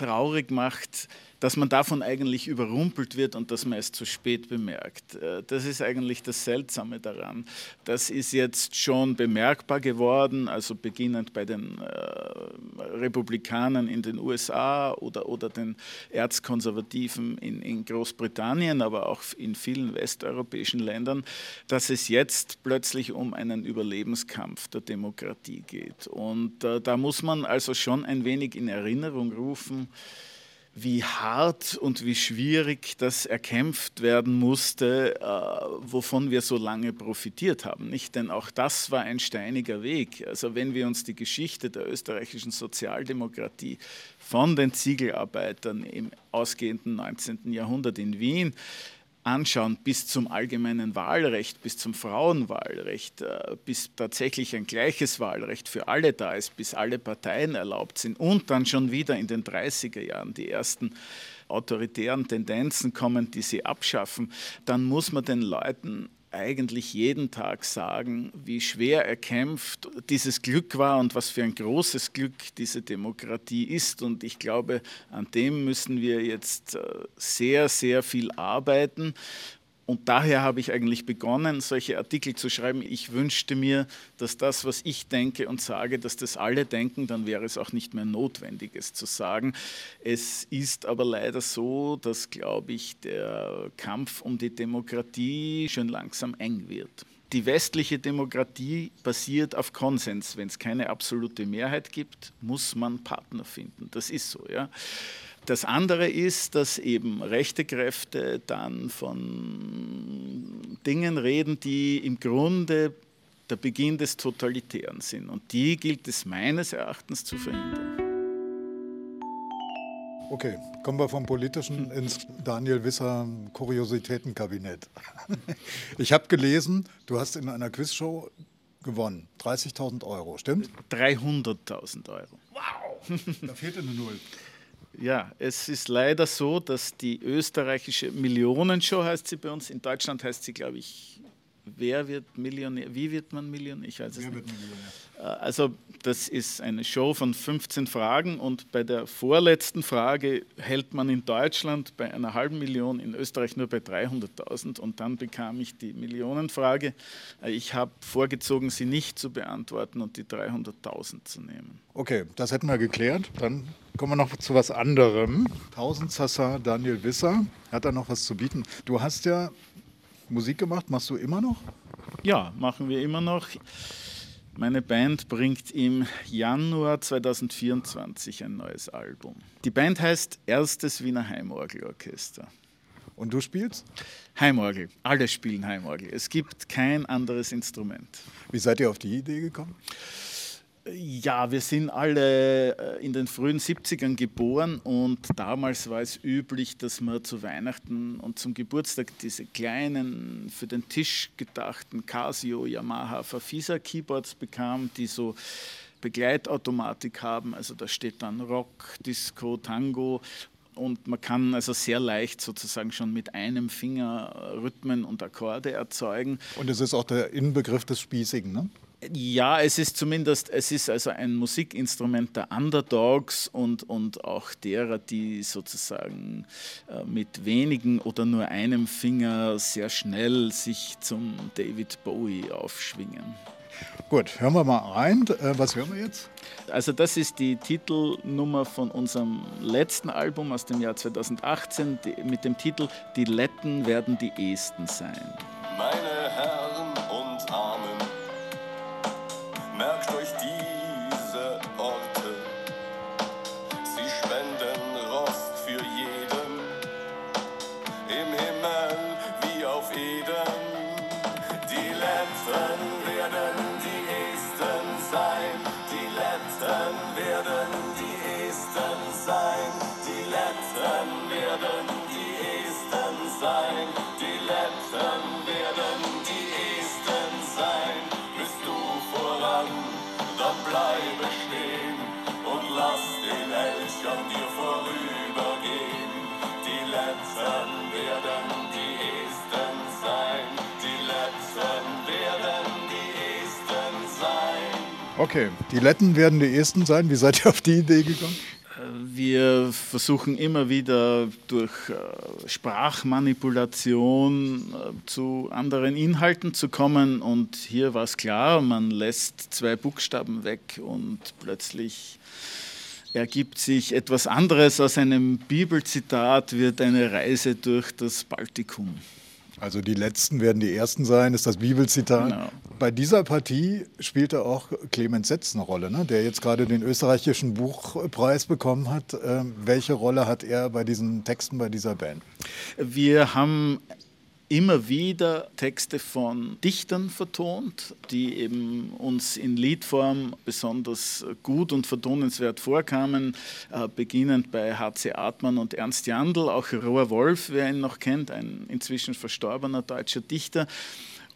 B: traurig macht, dass man davon eigentlich überrumpelt wird und dass man es zu spät bemerkt. Äh, das ist eigentlich das Seltsame daran. Das ist jetzt schon bemerkbar geworden, also beginnend bei den äh, Republikanern in den USA oder, oder den Erzkonservativen in, in Großbritannien, aber auch in vielen westeuropäischen Ländern, dass es jetzt plötzlich um einen Überlebenskampf der Demokratie geht. Und äh, da muss man also schon ein wenig in Erinnerung rufen, wie hart und wie schwierig das erkämpft werden musste, äh, wovon wir so lange profitiert haben. Nicht? Denn auch das war ein steiniger Weg. Also wenn wir uns die Geschichte der österreichischen Sozialdemokratie von den Ziegelarbeitern im ausgehenden 19. Jahrhundert in Wien anschauen, bis zum allgemeinen Wahlrecht, bis zum Frauenwahlrecht, äh, bis tatsächlich ein gleiches Wahlrecht für alle da ist, bis alle Parteien erlaubt sind und dann schon wieder in den 30er Jahren die ersten autoritären Tendenzen kommen, die sie abschaffen, dann muss man den Leuten eigentlich jeden Tag sagen, wie schwer erkämpft dieses Glück war und was für ein großes Glück diese Demokratie ist. Und ich glaube, an dem müssen wir jetzt äh, sehr, sehr viel arbeiten. Und daher habe ich eigentlich begonnen, solche Artikel zu schreiben. Ich wünschte mir, dass das, was ich denke und sage, dass das alle denken, dann wäre es auch nicht mehr notwendig, es zu sagen. Es ist aber leider so, dass, glaube ich, der Kampf um die Demokratie schon langsam eng wird. Die westliche Demokratie basiert auf Konsens. Wenn es keine absolute Mehrheit gibt, muss man Partner finden. Das ist so. Ja. Das andere ist, dass eben rechte Kräfte dann von Dingen reden, die im Grunde der Beginn des Totalitären sind. Und die gilt es meines Erachtens zu verhindern.
E: Okay, kommen wir vom Politischen ins Daniel Wisser Kuriositätenkabinett. Ich habe gelesen, du hast in einer Quizshow gewonnen. 30.000 Euro, stimmt?
B: 300.000 Euro.
E: Wow! Da fehlte eine Null.
B: Ja, es ist leider so, dass die österreichische Millionenshow heißt sie bei uns, in Deutschland heißt sie, glaube ich, Wer wird Millionär? Wie wird man Millionär? Ich weiß es Wer nicht. Äh, also das ist eine Show von 15 Fragen und bei der vorletzten Frage hält man in Deutschland bei einer halben Million, in Österreich nur bei 300.000 und dann bekam ich die Millionenfrage. Äh, ich habe vorgezogen, sie nicht zu beantworten und die 300.000 zu nehmen.
E: Okay, das hätten wir geklärt. Dann kommen wir noch zu was anderem. Tausendsassa Daniel Wisser hat da noch was zu bieten. Du hast ja Musik gemacht, machst du immer noch?
B: Ja, machen wir immer noch. Meine Band bringt im Januar 2024 ein neues Album. Die Band heißt Erstes Wiener Heimorgelorchester.
E: Und du spielst?
B: Heimorgel. Alle spielen Heimorgel. Es gibt kein anderes Instrument.
E: Wie seid ihr auf die Idee gekommen?
B: Ja, wir sind alle äh, in den frühen 70ern geboren und damals war es üblich, dass man zu Weihnachten und zum Geburtstag diese kleinen, für den Tisch gedachten Casio, Yamaha, Fafisa Keyboards bekam, die so Begleitautomatik haben. Also da steht dann Rock, Disco, Tango und man kann also sehr leicht sozusagen schon mit einem Finger Rhythmen und Akkorde erzeugen.
E: Und es ist auch der Inbegriff des Spießigen, ne?
B: Ja, es ist zumindest, es ist also ein Musikinstrument der Underdogs und, und auch derer, die sozusagen äh, mit wenigen oder nur einem Finger sehr schnell sich zum David Bowie aufschwingen.
E: Gut, hören wir mal rein. Äh, was hören wir jetzt?
B: Also das ist die Titelnummer von unserem letzten Album aus dem Jahr 2018 die, mit dem Titel Die Letten werden die Esten sein.
F: Meine Herren Letzten
E: Okay, die Letten werden die Esten sein. Wie seid ihr auf die Idee gekommen?
B: Wir versuchen immer wieder durch äh, Sprachmanipulation äh, zu anderen Inhalten zu kommen und hier war es klar, man lässt zwei Buchstaben weg und plötzlich ergibt sich etwas anderes. Aus einem Bibelzitat wird eine Reise durch das Baltikum.
E: Also die letzten werden die ersten sein, ist das Bibelzitat. Genau. Bei dieser Partie spielte auch Clemens Setz eine Rolle, ne? der jetzt gerade den österreichischen Buchpreis bekommen hat. Ähm, welche Rolle hat er bei diesen Texten bei dieser Band?
B: Wir haben immer wieder Texte von Dichtern vertont, die eben uns in Liedform besonders gut und vertonenswert vorkamen, äh, beginnend bei H.C. Artmann und Ernst Jandl, auch Rohr Wolf, wer ihn noch kennt, ein inzwischen verstorbener deutscher Dichter.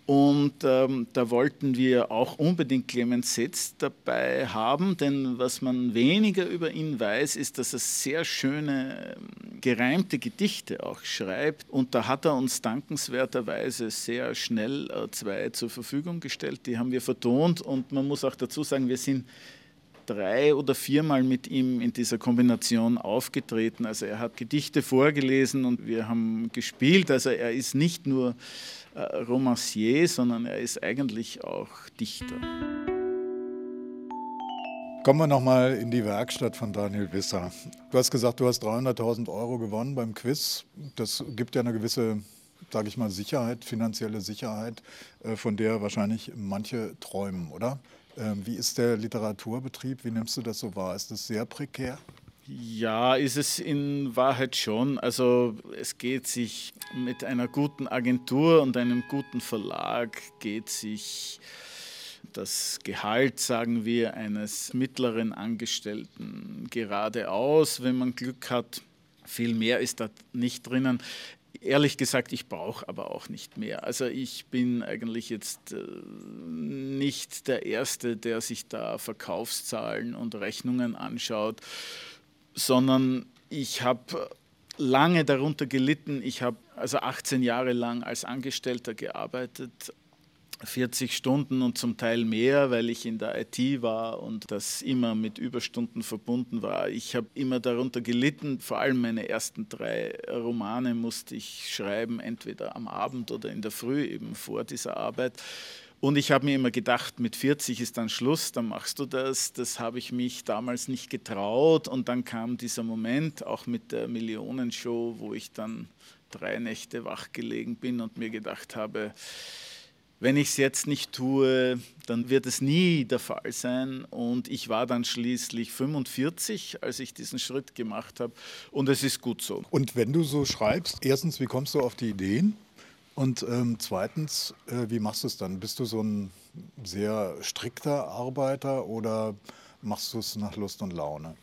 B: Und ähm, da wollten wir auch unbedingt Clemens Setz dabei haben, denn was man weniger über ihn weiß, ist, dass er sehr schöne ähm, gereimte Gedichte auch schreibt. Und da hat er uns dankenswerterweise sehr schnell äh, zwei zur Verfügung gestellt. Die haben wir vertont und man muss auch dazu sagen, wir sind drei oder viermal mit ihm in dieser Kombination aufgetreten. Also er hat Gedichte vorgelesen und wir haben gespielt. Also er ist nicht nur äh, Romancier, sondern er ist eigentlich auch Dichter.
E: Kommen wir nochmal in die Werkstatt von Daniel Wisser. Du hast gesagt, du hast 300.000 Euro gewonnen beim Quiz. Das gibt ja eine gewisse, sage ich mal, Sicherheit, finanzielle Sicherheit, äh, von der wahrscheinlich manche träumen, oder? Ähm, wie ist der Literaturbetrieb? Wie nimmst du das so wahr? Ist das sehr prekär?
B: Ja, ist es in Wahrheit schon. Also es geht sich mit einer guten Agentur und einem guten Verlag geht sich das Gehalt, sagen wir, eines mittleren Angestellten geradeaus, wenn man Glück hat. Viel mehr ist da nicht drinnen. Ehrlich gesagt, ich brauche aber auch nicht mehr. Also ich bin eigentlich jetzt äh, nicht der Erste, der sich da Verkaufszahlen und Rechnungen anschaut, sondern ich habe lange darunter gelitten. Ich habe also 18 Jahre lang als Angestellter gearbeitet, 40 Stunden und zum Teil mehr, weil ich in der IT war und das immer mit Überstunden verbunden war. Ich habe immer darunter gelitten, vor allem meine ersten drei Romane musste ich schreiben, entweder am Abend oder in der Früh, eben vor dieser Arbeit. Und ich habe mir immer gedacht, mit 40 ist dann Schluss, dann machst du das. Das habe ich mich damals nicht getraut. Und dann kam dieser Moment, auch mit der Millionenshow, wo ich dann drei Nächte wachgelegen bin und mir gedacht habe, wenn ich es jetzt nicht tue, dann wird es nie der Fall sein. Und ich war dann schließlich 45, als ich diesen Schritt gemacht habe. Und es ist gut so.
E: Und wenn du so schreibst, erstens, wie kommst du auf die Ideen? Und ähm, zweitens, äh, wie machst du es dann? Bist du so ein sehr strikter Arbeiter oder machst du es nach Lust und Laune?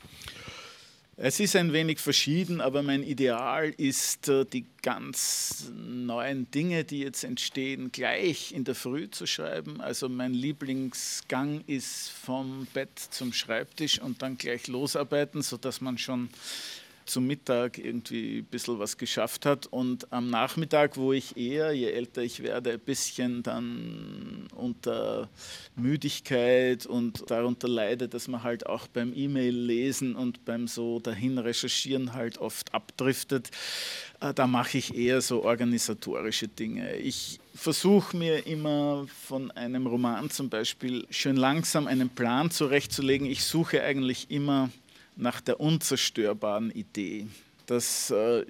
B: Es ist ein wenig verschieden, aber mein Ideal ist, äh, die ganz neuen Dinge, die jetzt entstehen, gleich in der Früh zu schreiben. Also mein Lieblingsgang ist vom Bett zum Schreibtisch und dann gleich losarbeiten, sodass man schon zum Mittag irgendwie ein bisschen was geschafft hat. Und am Nachmittag, wo ich eher, je älter ich werde, ein bisschen dann unter Müdigkeit und darunter leide, dass man halt auch beim E-Mail lesen und beim so dahin recherchieren halt oft abdriftet, äh, da mache ich eher so organisatorische Dinge. Ich versuche mir immer von einem Roman zum Beispiel schön langsam einen Plan zurechtzulegen. Ich suche eigentlich immer nach der unzerstörbaren Idee. Das äh,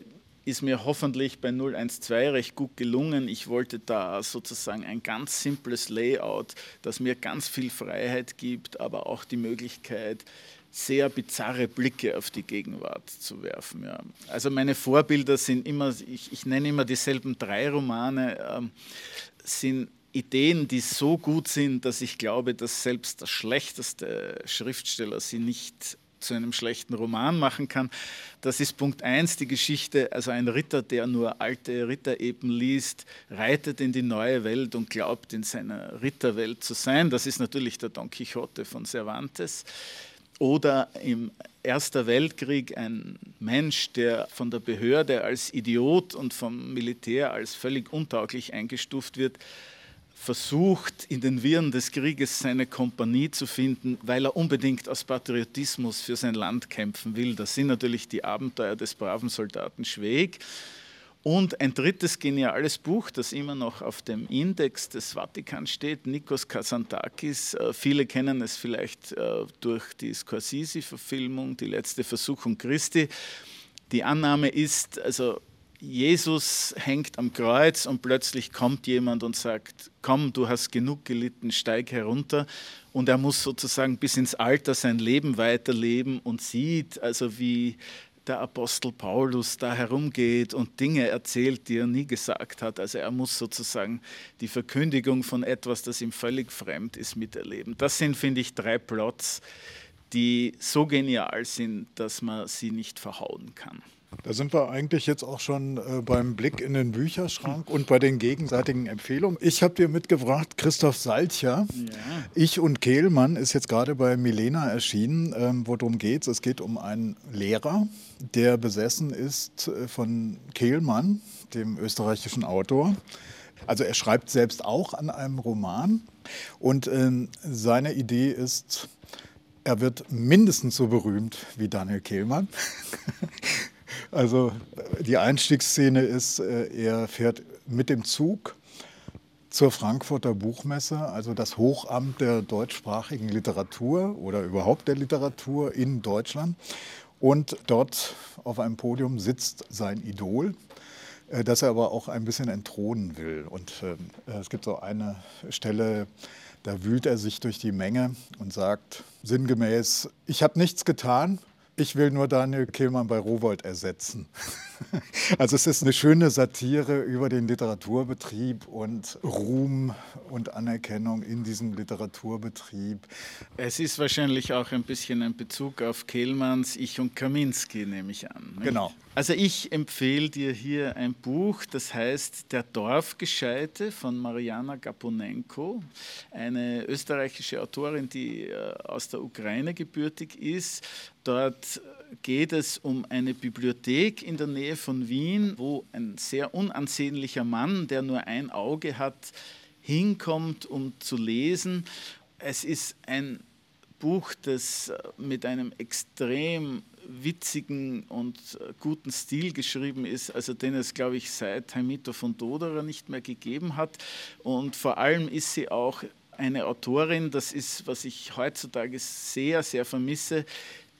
B: ist mir hoffentlich bei 012 recht gut gelungen. Ich wollte da sozusagen ein ganz simples Layout, das mir ganz viel Freiheit gibt, aber auch die Möglichkeit, sehr bizarre Blicke auf die Gegenwart zu werfen. Ja. Also meine Vorbilder sind immer, ich, ich nenne immer dieselben drei Romane, äh, sind Ideen, die so gut sind, dass ich glaube, dass selbst der schlechteste Schriftsteller sie nicht zu einem schlechten Roman machen kann. Das ist Punkt 1, die Geschichte. Also ein Ritter, der nur alte Rittereben liest, reitet in die neue Welt und glaubt, in seiner Ritterwelt zu sein. Das ist natürlich der Don Quixote von Cervantes. Oder im Ersten Weltkrieg ein Mensch, der von der Behörde als Idiot und vom Militär als völlig untauglich eingestuft wird, versucht, in den Wirren des Krieges seine Kompanie zu finden, weil er unbedingt aus Patriotismus für sein Land kämpfen will. Das sind natürlich die Abenteuer des braven Soldaten Schweg. Und ein drittes geniales Buch, das immer noch auf dem Index des Vatikan steht, Nikos Kazantakis. Äh, viele kennen es vielleicht äh, durch die Scorsese-Verfilmung, Die letzte Versuchung Christi. Die Annahme ist, also Jesus hängt am Kreuz und plötzlich kommt jemand und sagt, komm, du hast genug gelitten, steig herunter. Und er muss sozusagen bis ins Alter sein Leben weiterleben und sieht also, wie der Apostel Paulus da herumgeht und Dinge erzählt, die er nie gesagt hat. Also er muss sozusagen die Verkündigung von etwas, das ihm völlig fremd ist, miterleben. Das sind, finde ich, drei Plots, die so genial sind, dass man sie nicht verhauen kann.
E: Da sind wir eigentlich jetzt auch schon äh, beim Blick in den Bücherschrank und bei den gegenseitigen Empfehlungen. Ich habe dir mitgebracht Christoph Salcher. Ja. Ich und Kehlmann ist jetzt gerade bei Milena erschienen. Ähm, worum geht es? Es geht um einen Lehrer, der besessen ist äh, von Kehlmann, dem österreichischen Autor. Also er schreibt selbst auch an einem Roman und ähm, seine Idee ist, er wird mindestens so berühmt wie Daniel Kehlmann. Also die Einstiegsszene ist, äh, er fährt mit dem Zug zur Frankfurter Buchmesse, also das Hochamt der deutschsprachigen Literatur oder überhaupt der Literatur in Deutschland. Und dort auf einem Podium sitzt sein Idol, äh, das er aber auch ein bisschen entthronen will. Und ähm, es gibt so eine Stelle, da wühlt er sich durch die Menge und sagt sinngemäß, ich habe nichts getan, ich will nur Daniel Kehlmann bei Rowold ersetzen. Also es ist eine schöne Satire über den Literaturbetrieb und Ruhm und Anerkennung in diesem Literaturbetrieb.
B: Es ist wahrscheinlich auch ein bisschen ein Bezug auf Kehlmanns Ich und Kaminski, nehme ich an.
E: Nicht? Genau.
B: Also ich empfehle dir hier ein Buch, das heißt Der Dorfgescheite von Mariana Gaponenko, eine österreichische Autorin, die äh, aus der Ukraine gebürtig ist. Dort geht es um eine Bibliothek in der Nähe von Wien, wo ein sehr unansehnlicher Mann, der nur ein Auge hat, hinkommt, um zu lesen. Es ist ein Buch, das mit einem extrem witzigen und guten Stil geschrieben ist, also den es, glaube ich, seit Heimito von Doderer nicht mehr gegeben hat. Und vor allem ist sie auch eine Autorin, das ist, was ich heutzutage sehr, sehr vermisse,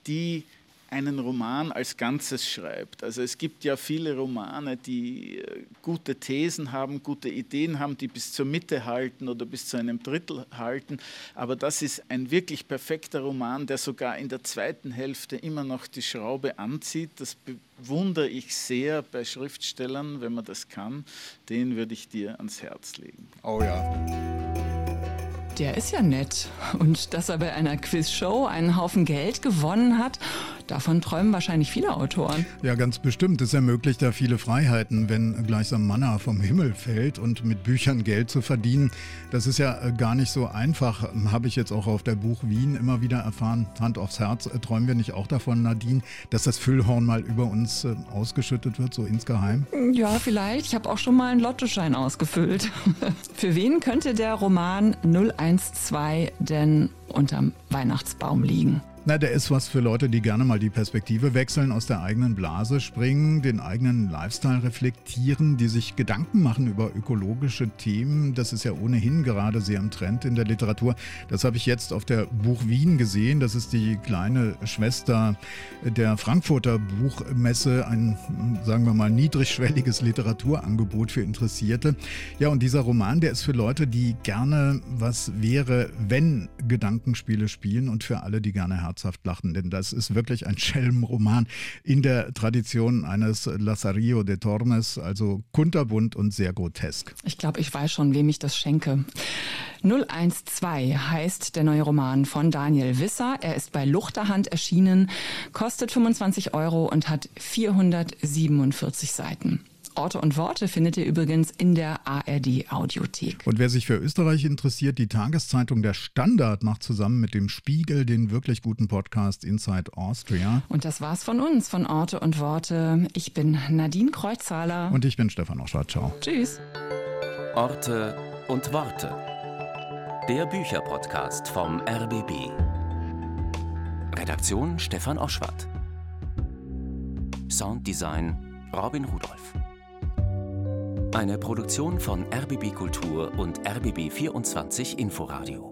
B: die einen Roman als Ganzes schreibt. Also es gibt ja viele Romane, die äh, gute Thesen haben, gute Ideen haben, die bis zur Mitte halten oder bis zu einem Drittel halten. Aber das ist ein wirklich perfekter Roman, der sogar in der zweiten Hälfte immer noch die Schraube anzieht. Das bewundere ich sehr bei Schriftstellern, wenn man das kann. Den würde ich dir ans Herz legen.
E: Oh ja.
D: Der ist ja nett. Und dass er bei einer Quizshow einen Haufen Geld gewonnen hat, davon träumen wahrscheinlich viele Autoren.
E: Ja, ganz bestimmt. Es ermöglicht da viele Freiheiten, wenn gleichsam Manna vom Himmel fällt und mit Büchern Geld zu verdienen. Das ist ja äh, gar nicht so einfach, habe ich jetzt auch auf der Buch Wien immer wieder erfahren. Hand aufs Herz, äh, träumen wir nicht auch davon, Nadine, dass das Füllhorn mal über uns äh, ausgeschüttet wird, so insgeheim?
D: Ja, vielleicht. Ich habe auch schon mal einen Lottoschein ausgefüllt. Für wen könnte der Roman 01 1, denn unterm Weihnachtsbaum liegen.
E: Na, der ist was für Leute, die gerne mal die Perspektive wechseln, aus der eigenen Blase springen, den eigenen Lifestyle reflektieren, die sich Gedanken machen über ökologische Themen. Das ist ja ohnehin gerade sehr im Trend in der Literatur. Das habe ich jetzt auf der Buch Wien gesehen. Das ist die kleine Schwester der Frankfurter Buchmesse, ein, sagen wir mal, niedrigschwelliges Literaturangebot für Interessierte. Ja, und dieser Roman, der ist für Leute, die gerne was wäre, wenn Gedankenspiele spielen und für alle, die gerne herzhaft lachen, denn das ist wirklich ein Schelmenroman in der Tradition eines Lazarillo de Tormes, also kunterbunt und sehr grotesk.
D: Ich glaube, ich weiß schon, wem ich das schenke. 012 heißt der neue Roman von Daniel Wisser. Er ist bei Luchterhand erschienen, kostet 25 Euro und hat 447 Seiten. Orte und Worte findet ihr übrigens in der ARD Audiothek.
E: Und wer sich für Österreich interessiert, die Tageszeitung Der Standard macht zusammen mit dem Spiegel den wirklich guten Podcast Inside Austria.
D: Und das war's von uns, von Orte und Worte. Ich bin Nadine Kreuzzahler.
E: Und ich bin Stefan Oschwart. Ciao.
D: Tschüss.
C: Orte und Worte. Der Bücherpodcast vom RBB. Redaktion Stefan Oschwart. Sounddesign Robin Rudolph. Eine Produktion von RBB Kultur und RBB 24 Inforadio.